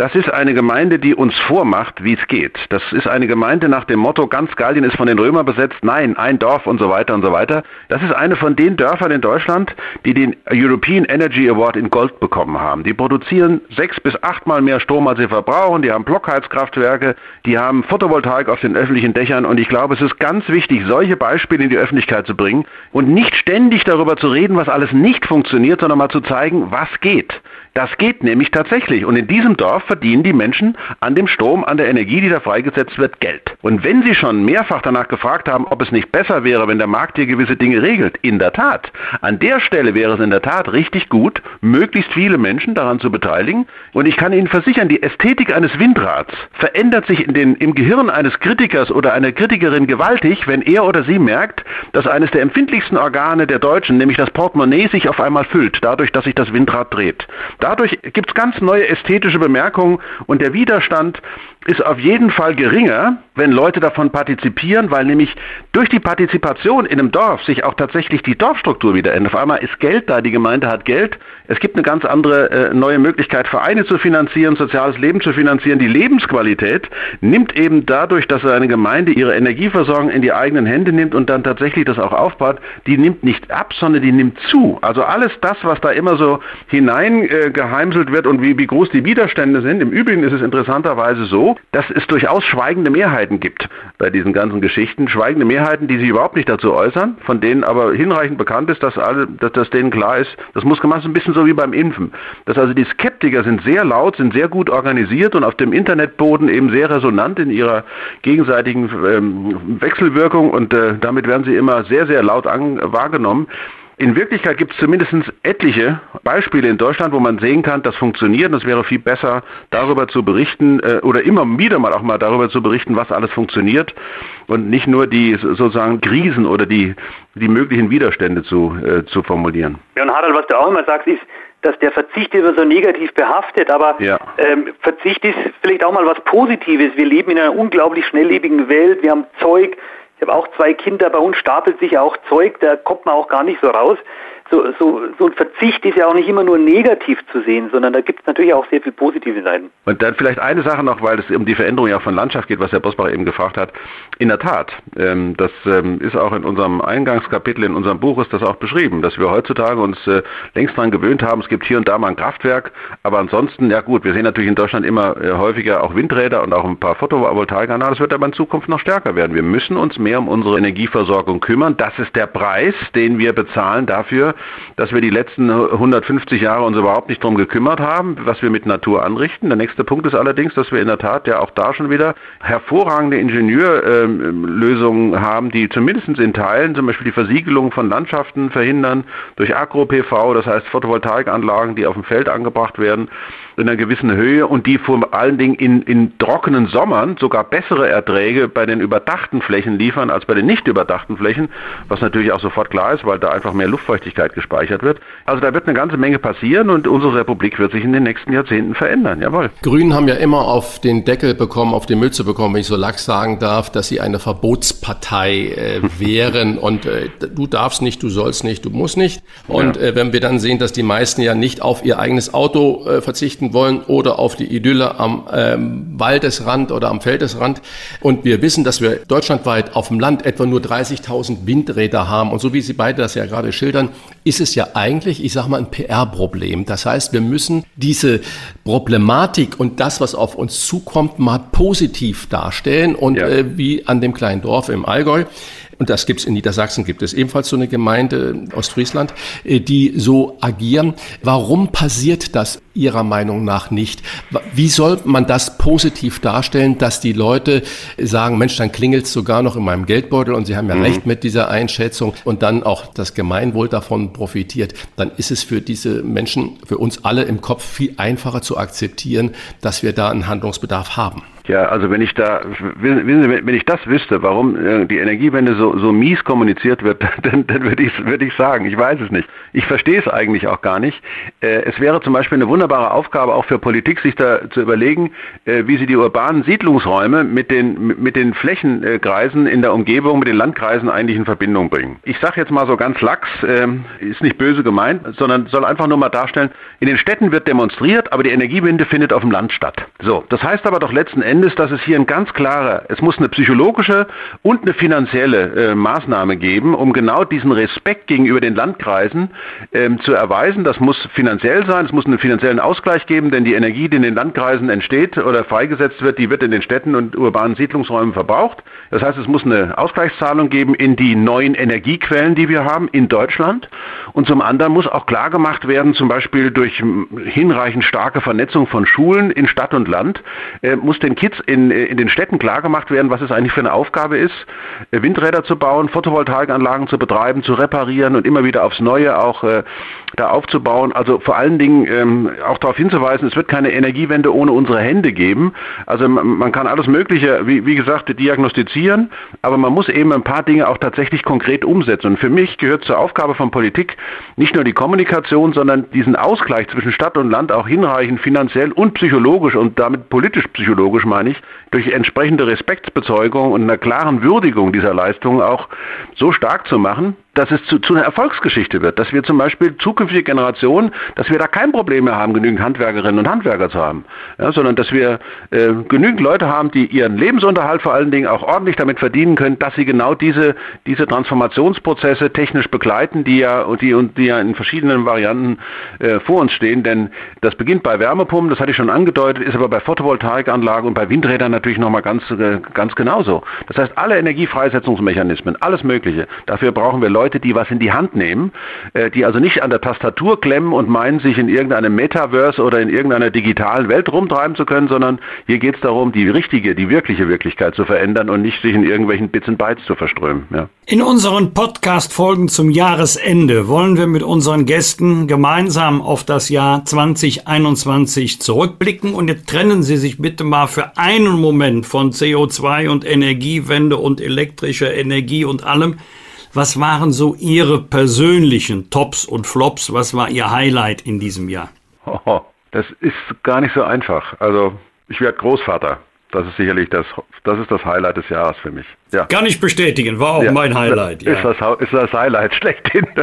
Das ist eine Gemeinde, die uns vormacht, wie es geht. Das ist eine Gemeinde nach dem Motto, ganz Gallien ist von den Römern besetzt, nein, ein Dorf und so weiter und so weiter. Das ist eine von den Dörfern in Deutschland, die den European Energy Award in Gold bekommen haben. Die produzieren sechs bis achtmal mehr Strom, als sie verbrauchen. Die haben Blockheizkraftwerke, die haben Photovoltaik auf den öffentlichen Dächern. Und ich glaube, es ist ganz wichtig, solche Beispiele in die Öffentlichkeit zu bringen und nicht ständig darüber zu reden, was alles nicht funktioniert, sondern mal zu zeigen, was geht. Das geht nämlich tatsächlich. Und in diesem Dorf verdienen die Menschen an dem Strom, an der Energie, die da freigesetzt wird, Geld. Und wenn sie schon mehrfach danach gefragt haben, ob es nicht besser wäre, wenn der Markt hier gewisse Dinge regelt, in der Tat. An der Stelle wäre es in der Tat richtig gut, möglichst viele Menschen daran zu beteiligen. Und ich kann Ihnen versichern, die Ästhetik eines Windrads verändert sich in den, im Gehirn eines Kritikers oder einer Kritikerin gewaltig, wenn er oder sie merkt, dass eines der empfindlichsten Organe der Deutschen, nämlich das Portemonnaie, sich auf einmal füllt, dadurch, dass sich das Windrad dreht. Dadurch gibt es ganz neue ästhetische Bemerkungen und der Widerstand ist auf jeden Fall geringer, wenn Leute davon partizipieren, weil nämlich durch die Partizipation in einem Dorf sich auch tatsächlich die Dorfstruktur wieder ändert. Auf einmal ist Geld da, die Gemeinde hat Geld. Es gibt eine ganz andere äh, neue Möglichkeit, Vereine zu finanzieren, soziales Leben zu finanzieren. Die Lebensqualität nimmt eben dadurch, dass eine Gemeinde ihre Energieversorgung in die eigenen Hände nimmt und dann tatsächlich das auch aufbaut, die nimmt nicht ab, sondern die nimmt zu. Also alles das, was da immer so hineingeheimselt äh, wird und wie, wie groß die Widerstände sind. Im Übrigen ist es interessanterweise so, dass es durchaus schweigende Mehrheiten gibt bei diesen ganzen Geschichten. Schweigende Mehrheiten, die sich überhaupt nicht dazu äußern, von denen aber hinreichend bekannt ist, dass, alle, dass, dass denen klar ist, das muss gemacht ein bisschen so wie beim Impfen. Dass also die Skeptiker sind sehr laut, sind sehr gut organisiert und auf dem Internetboden eben sehr resonant in ihrer gegenseitigen ähm, Wechselwirkung und äh, damit werden sie immer sehr, sehr laut an, wahrgenommen. In Wirklichkeit gibt es zumindest etliche Beispiele in Deutschland, wo man sehen kann, das funktioniert. Es wäre viel besser, darüber zu berichten äh, oder immer wieder mal auch mal darüber zu berichten, was alles funktioniert und nicht nur die sozusagen Krisen oder die, die möglichen Widerstände zu, äh, zu formulieren. Ja, und Harald, was du auch immer sagst, ist, dass der Verzicht immer so negativ behaftet, aber ja. ähm, Verzicht ist vielleicht auch mal was Positives. Wir leben in einer unglaublich schnelllebigen Welt, wir haben Zeug, ich habe auch zwei Kinder, bei uns stapelt sich auch Zeug, da kommt man auch gar nicht so raus so, so, so ein Verzicht ist ja auch nicht immer nur negativ zu sehen, sondern da gibt es natürlich auch sehr viel positive Seiten. Und dann vielleicht eine Sache noch, weil es um die Veränderung ja von Landschaft geht, was Herr Bosbach eben gefragt hat. In der Tat, ähm, das ähm, ist auch in unserem Eingangskapitel, in unserem Buch ist das auch beschrieben, dass wir heutzutage uns äh, längst daran gewöhnt haben, es gibt hier und da mal ein Kraftwerk, aber ansonsten, ja gut, wir sehen natürlich in Deutschland immer äh, häufiger auch Windräder und auch ein paar Photovoltaikanlagen, das wird aber in Zukunft noch stärker werden. Wir müssen uns mehr um unsere Energieversorgung kümmern. Das ist der Preis, den wir bezahlen dafür, dass wir die letzten 150 Jahre uns überhaupt nicht darum gekümmert haben, was wir mit Natur anrichten. Der nächste Punkt ist allerdings, dass wir in der Tat ja auch da schon wieder hervorragende Ingenieurlösungen haben, die zumindest in Teilen zum Beispiel die Versiegelung von Landschaften verhindern durch Agro-PV, das heißt Photovoltaikanlagen, die auf dem Feld angebracht werden in einer gewissen Höhe und die vor allen Dingen in, in trockenen Sommern sogar bessere Erträge bei den überdachten Flächen liefern als bei den nicht überdachten Flächen, was natürlich auch sofort klar ist, weil da einfach mehr Luftfeuchtigkeit gespeichert wird. Also da wird eine ganze Menge passieren und unsere Republik wird sich in den nächsten Jahrzehnten verändern. Jawohl. Grünen haben ja immer auf den Deckel bekommen, auf die Mütze bekommen, wenn ich so lax sagen darf, dass sie eine Verbotspartei äh, <laughs> wären und äh, du darfst nicht, du sollst nicht, du musst nicht. Und ja. äh, wenn wir dann sehen, dass die meisten ja nicht auf ihr eigenes Auto äh, verzichten wollen oder auf die Idylle am ähm, Waldesrand oder am Feldesrand. Und wir wissen, dass wir deutschlandweit auf dem Land etwa nur 30.000 Windräder haben. Und so wie Sie beide das ja gerade schildern, ist es ja eigentlich, ich sage mal, ein PR-Problem. Das heißt, wir müssen diese Problematik und das, was auf uns zukommt, mal positiv darstellen. Und ja. äh, wie an dem kleinen Dorf im Allgäu, und das gibt es in Niedersachsen, gibt es ebenfalls so eine Gemeinde, Ostfriesland, äh, die so agieren. Warum passiert das Ihrer Meinung nach nicht? Wie soll man das positiv darstellen, dass die Leute sagen, Mensch, dann klingelt es sogar noch in meinem Geldbeutel und Sie haben ja mhm. recht mit dieser Einschätzung und dann auch das Gemeinwohl davon profitiert, dann ist es für diese Menschen, für uns alle im Kopf viel einfacher zu akzeptieren, dass wir da einen Handlungsbedarf haben. Ja, also wenn ich da, wissen Sie, wenn ich das wüsste, warum äh, die Energiewende so, so mies kommuniziert wird, <laughs> dann, dann würde ich, würde ich sagen, ich weiß es nicht. Ich verstehe es eigentlich auch gar nicht. Äh, es wäre zum Beispiel eine wunderbare Aufgabe auch für Politik, sich da zu überlegen, äh, wie sie die urbanen Siedlungsräume mit den, mit den Flächenkreisen in der Umgebung, mit den Landkreisen eigentlich in Verbindung bringen. Ich sage jetzt mal so ganz lax, ähm, ist nicht böse gemeint, sondern soll einfach nur mal darstellen, in den Städten wird demonstriert, aber die Energiewende findet auf dem Land statt. So, das heißt aber doch letzten Endes, Endes, dass es hier ein ganz klarer, es muss eine psychologische und eine finanzielle äh, Maßnahme geben, um genau diesen Respekt gegenüber den Landkreisen ähm, zu erweisen. Das muss finanziell sein, es muss einen finanziellen Ausgleich geben, denn die Energie, die in den Landkreisen entsteht oder freigesetzt wird, die wird in den Städten und urbanen Siedlungsräumen verbraucht. Das heißt, es muss eine Ausgleichszahlung geben in die neuen Energiequellen, die wir haben in Deutschland. Und zum anderen muss auch klar gemacht werden, zum Beispiel durch hinreichend starke Vernetzung von Schulen in Stadt und Land, äh, muss den Kids in, äh, in den Städten klar gemacht werden, was es eigentlich für eine Aufgabe ist, äh, Windräder zu bauen, Photovoltaikanlagen zu betreiben, zu reparieren und immer wieder aufs Neue auch äh, da aufzubauen. Also vor allen Dingen ähm, auch darauf hinzuweisen, es wird keine Energiewende ohne unsere Hände geben. Also man, man kann alles Mögliche, wie, wie gesagt, diagnostizieren, aber man muss eben ein paar Dinge auch tatsächlich konkret umsetzen. Und für mich gehört zur Aufgabe von Politik nicht nur die Kommunikation, sondern diesen Ausgleich zwischen Stadt und Land auch hinreichend finanziell und psychologisch und damit politisch-psychologisch meine ich, durch entsprechende Respektsbezeugung und einer klaren Würdigung dieser Leistungen auch so stark zu machen, dass es zu, zu einer Erfolgsgeschichte wird, dass wir zum Beispiel zukünftige Generationen, dass wir da kein Problem mehr haben, genügend Handwerkerinnen und Handwerker zu haben, ja, sondern dass wir äh, genügend Leute haben, die ihren Lebensunterhalt vor allen Dingen auch ordentlich damit verdienen können, dass sie genau diese, diese Transformationsprozesse technisch begleiten, die ja, die, die ja in verschiedenen Varianten äh, vor uns stehen. Denn das beginnt bei Wärmepumpen, das hatte ich schon angedeutet, ist aber bei Photovoltaikanlagen und bei Windrädern natürlich nochmal ganz, äh, ganz genauso. Das heißt, alle Energiefreisetzungsmechanismen, alles Mögliche, dafür brauchen wir Leute, die was in die Hand nehmen, äh, die also nicht an der Tastatur klemmen und meinen, sich in irgendeinem Metaverse oder in irgendeiner digitalen Welt rumtreiben zu können, sondern hier geht es darum, die richtige, die wirkliche Wirklichkeit zu verändern und nicht sich in irgendwelchen Bits und Bytes zu verströmen. Ja. In unseren Podcast-Folgen zum Jahresende wollen wir mit unseren Gästen gemeinsam auf das Jahr 2021 zurückblicken und jetzt trennen Sie sich bitte mal für einen Moment von CO2 und Energiewende und elektrischer Energie und allem. Was waren so Ihre persönlichen Tops und Flops? Was war Ihr Highlight in diesem Jahr? Oh, das ist gar nicht so einfach. Also ich werde Großvater. Das ist sicherlich das, das ist das Highlight des Jahres für mich. Ja. Kann ich bestätigen, war auch ja, mein Highlight. Ja. Ist, das, ist das Highlight <laughs> schlechthin. <laughs>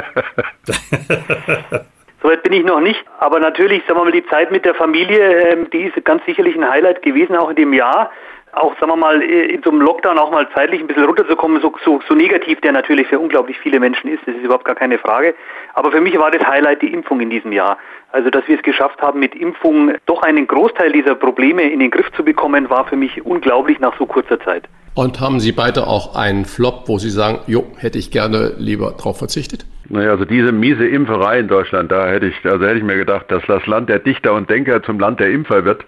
Soweit bin ich noch nicht, aber natürlich, sagen wir mal, die Zeit mit der Familie, ähm, die ist ganz sicherlich ein Highlight gewesen, auch in dem Jahr auch, sagen wir mal, in so einem Lockdown auch mal zeitlich ein bisschen runterzukommen, so, so, so negativ der natürlich für unglaublich viele Menschen ist, das ist überhaupt gar keine Frage. Aber für mich war das Highlight die Impfung in diesem Jahr. Also, dass wir es geschafft haben, mit Impfung doch einen Großteil dieser Probleme in den Griff zu bekommen, war für mich unglaublich nach so kurzer Zeit. Und haben Sie beide auch einen Flop, wo Sie sagen, jo, hätte ich gerne lieber drauf verzichtet? Naja, also diese miese Impferei in Deutschland, da hätte ich, also hätte ich mir gedacht, dass das Land der Dichter und Denker zum Land der Impfer wird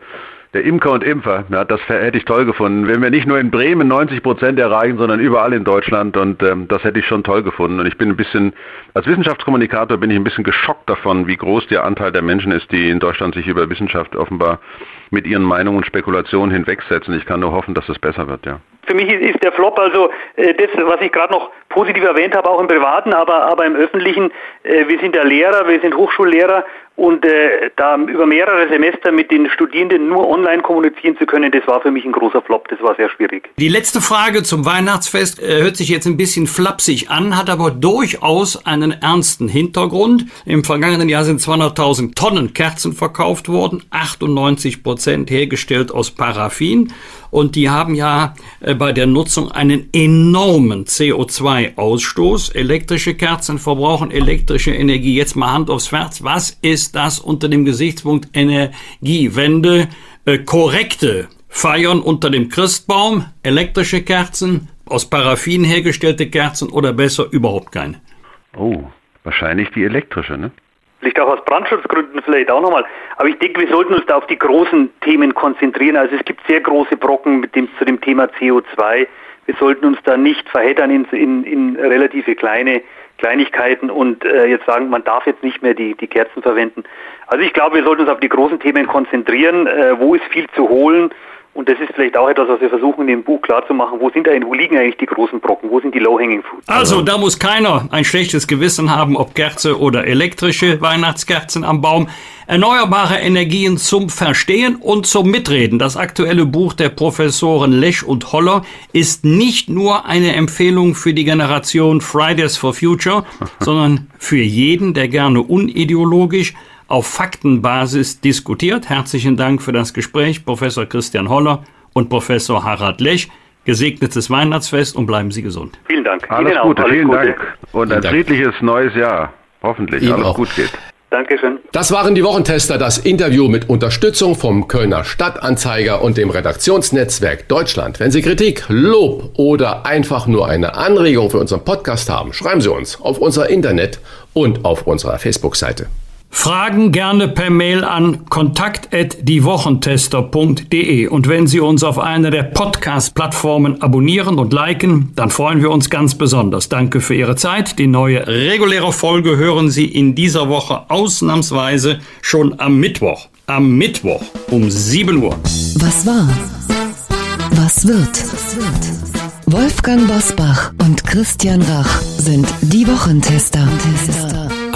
der Imker und Impfer, ja, das hätte ich toll gefunden. Wenn wir nicht nur in Bremen 90 Prozent erreichen, sondern überall in Deutschland und ähm, das hätte ich schon toll gefunden. Und ich bin ein bisschen, als Wissenschaftskommunikator bin ich ein bisschen geschockt davon, wie groß der Anteil der Menschen ist, die in Deutschland sich über Wissenschaft offenbar mit ihren Meinungen und Spekulationen hinwegsetzen. Ich kann nur hoffen, dass es besser wird, ja. Für mich ist der Flop also äh, das, was ich gerade noch positiv erwähnt habe, auch im Privaten, aber, aber im Öffentlichen. Äh, wir sind ja Lehrer, wir sind Hochschullehrer und äh, da über mehrere Semester mit den Studierenden nur online kommunizieren zu können, das war für mich ein großer Flop, das war sehr schwierig. Die letzte Frage zum Weihnachtsfest äh, hört sich jetzt ein bisschen flapsig an, hat aber durchaus einen ernsten Hintergrund. Im vergangenen Jahr sind 200.000 Tonnen Kerzen verkauft worden, 98 Prozent hergestellt aus Paraffin. Und die haben ja äh, bei der Nutzung einen enormen CO2-Ausstoß. Elektrische Kerzen verbrauchen elektrische Energie. Jetzt mal Hand aufs Herz. Was ist das unter dem Gesichtspunkt Energiewende? Äh, korrekte Feiern unter dem Christbaum, elektrische Kerzen, aus Paraffin hergestellte Kerzen oder besser überhaupt keine? Oh, wahrscheinlich die elektrische, ne? Vielleicht auch aus Brandschutzgründen vielleicht auch nochmal. Aber ich denke, wir sollten uns da auf die großen Themen konzentrieren. Also es gibt sehr große Brocken mit dem, zu dem Thema CO2. Wir sollten uns da nicht verheddern in, in, in relative kleine Kleinigkeiten und äh, jetzt sagen, man darf jetzt nicht mehr die, die Kerzen verwenden. Also ich glaube, wir sollten uns auf die großen Themen konzentrieren. Äh, wo ist viel zu holen? Und das ist vielleicht auch etwas, was wir versuchen in dem Buch klarzumachen. Wo sind da, wo liegen eigentlich die großen Brocken? Wo sind die Low-Hanging Fruits? Also, da muss keiner ein schlechtes Gewissen haben, ob Kerze oder elektrische Weihnachtskerzen am Baum. Erneuerbare Energien zum Verstehen und zum Mitreden. Das aktuelle Buch der Professoren Lesch und Holler ist nicht nur eine Empfehlung für die Generation Fridays for Future, <laughs> sondern für jeden, der gerne unideologisch auf Faktenbasis diskutiert. Herzlichen Dank für das Gespräch, Professor Christian Holler und Professor Harald Lech. Gesegnetes Weihnachtsfest und bleiben Sie gesund. Vielen Dank. Alles Ihnen Gute, alles vielen Gute. Dank. Und Vielen ein Dank. friedliches neues Jahr. Hoffentlich Ihnen alles auch. gut geht. Dankeschön. Das waren die Wochentester, das Interview mit Unterstützung vom Kölner Stadtanzeiger und dem Redaktionsnetzwerk Deutschland. Wenn Sie Kritik, Lob oder einfach nur eine Anregung für unseren Podcast haben, schreiben Sie uns auf unser Internet und auf unserer Facebook-Seite. Fragen gerne per Mail an kontakt@diewochentester.de und wenn Sie uns auf einer der Podcast-Plattformen abonnieren und liken, dann freuen wir uns ganz besonders. Danke für Ihre Zeit. Die neue reguläre Folge hören Sie in dieser Woche ausnahmsweise schon am Mittwoch. Am Mittwoch um 7 Uhr. Was war? Was wird? Wolfgang Bosbach und Christian Rach sind die Wochentester.